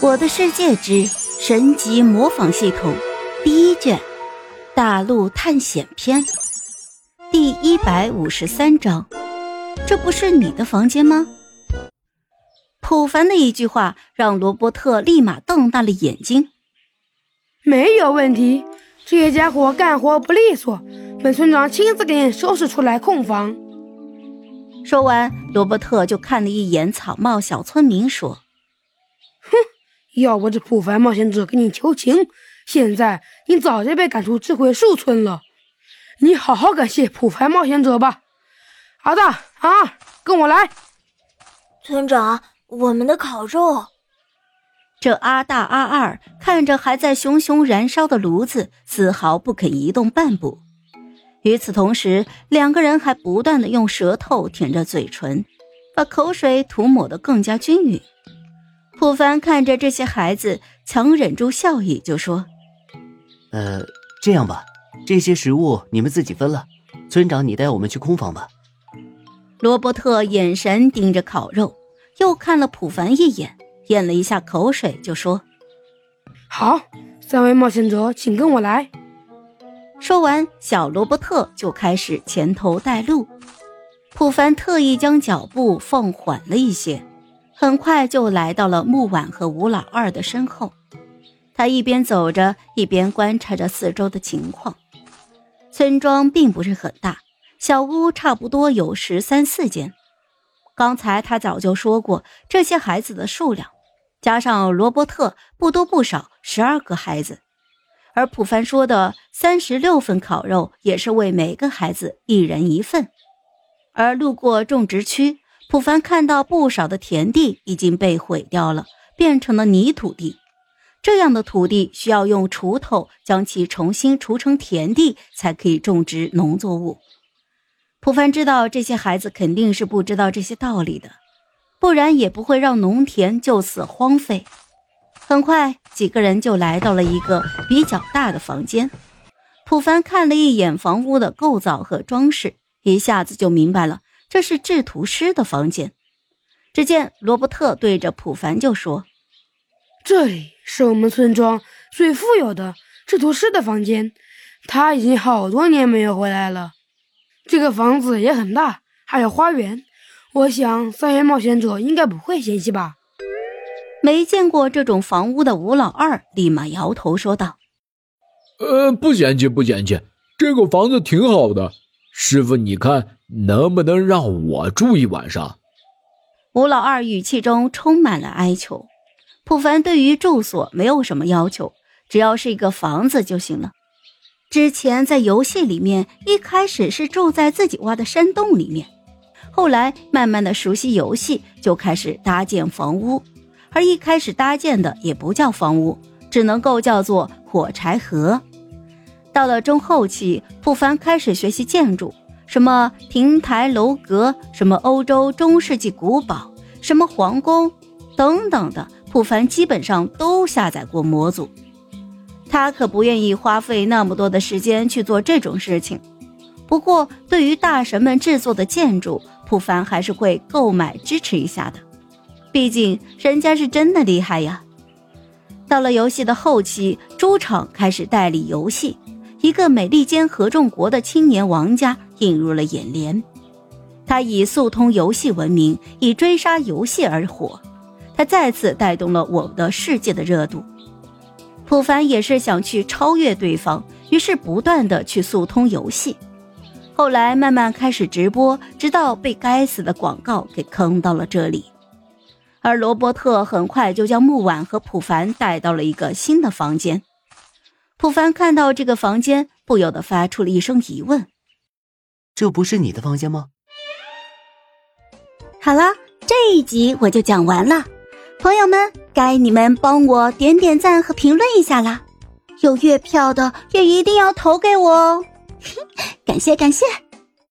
《我的世界之神级模仿系统》第一卷：大陆探险篇，第一百五十三章。这不是你的房间吗？普凡的一句话让罗伯特立马瞪大了眼睛。没有问题，这些家伙干活不利索，本村长亲自给你收拾出来空房。说完，罗伯特就看了一眼草帽小村民，说：“哼。”要不这普凡冒险者给你求情，现在你早就被赶出智慧树村了。你好好感谢普凡冒险者吧。阿大、阿二，跟我来。村长，我们的烤肉。这阿大、阿二看着还在熊熊燃烧的炉子，丝毫不肯移动半步。与此同时，两个人还不断的用舌头舔着嘴唇，把口水涂抹得更加均匀。普凡看着这些孩子，强忍住笑意，就说：“呃，这样吧，这些食物你们自己分了。村长，你带我们去空房吧。”罗伯特眼神盯着烤肉，又看了普凡一眼，咽了一下口水，就说：“好，三位冒险者，请跟我来。”说完，小罗伯特就开始前头带路。普凡特意将脚步放缓了一些。很快就来到了木婉和吴老二的身后，他一边走着，一边观察着四周的情况。村庄并不是很大，小屋差不多有十三四间。刚才他早就说过，这些孩子的数量，加上罗伯特，不多不少，十二个孩子。而普凡说的三十六份烤肉，也是为每个孩子一人一份。而路过种植区。普凡看到不少的田地已经被毁掉了，变成了泥土地。这样的土地需要用锄头将其重新锄成田地，才可以种植农作物。普凡知道这些孩子肯定是不知道这些道理的，不然也不会让农田就此荒废。很快，几个人就来到了一个比较大的房间。普凡看了一眼房屋的构造和装饰，一下子就明白了。这是制图师的房间。只见罗伯特对着普凡就说：“这里是我们村庄最富有的制图师的房间，他已经好多年没有回来了。这个房子也很大，还有花园。我想三元冒险者应该不会嫌弃吧？”没见过这种房屋的吴老二立马摇头说道：“呃，不嫌弃，不嫌弃，这个房子挺好的。师傅，你看。”能不能让我住一晚上？吴老二语气中充满了哀求。普凡对于住所没有什么要求，只要是一个房子就行了。之前在游戏里面，一开始是住在自己挖的山洞里面，后来慢慢的熟悉游戏，就开始搭建房屋。而一开始搭建的也不叫房屋，只能够叫做火柴盒。到了中后期，普凡开始学习建筑。什么亭台楼阁，什么欧洲中世纪古堡，什么皇宫，等等的，普凡基本上都下载过模组。他可不愿意花费那么多的时间去做这种事情。不过，对于大神们制作的建筑，普凡还是会购买支持一下的。毕竟人家是真的厉害呀。到了游戏的后期，猪场开始代理游戏。一个美利坚合众国的青年王家映入了眼帘，他以速通游戏闻名，以追杀游戏而火。他再次带动了我的世界的热度。普凡也是想去超越对方，于是不断的去速通游戏。后来慢慢开始直播，直到被该死的广告给坑到了这里。而罗伯特很快就将木婉和普凡带到了一个新的房间。普凡看到这个房间，不由得发出了一声疑问：“这不是你的房间吗？”好了，这一集我就讲完了，朋友们，该你们帮我点点赞和评论一下啦！有月票的也一定要投给我哦，感 谢感谢。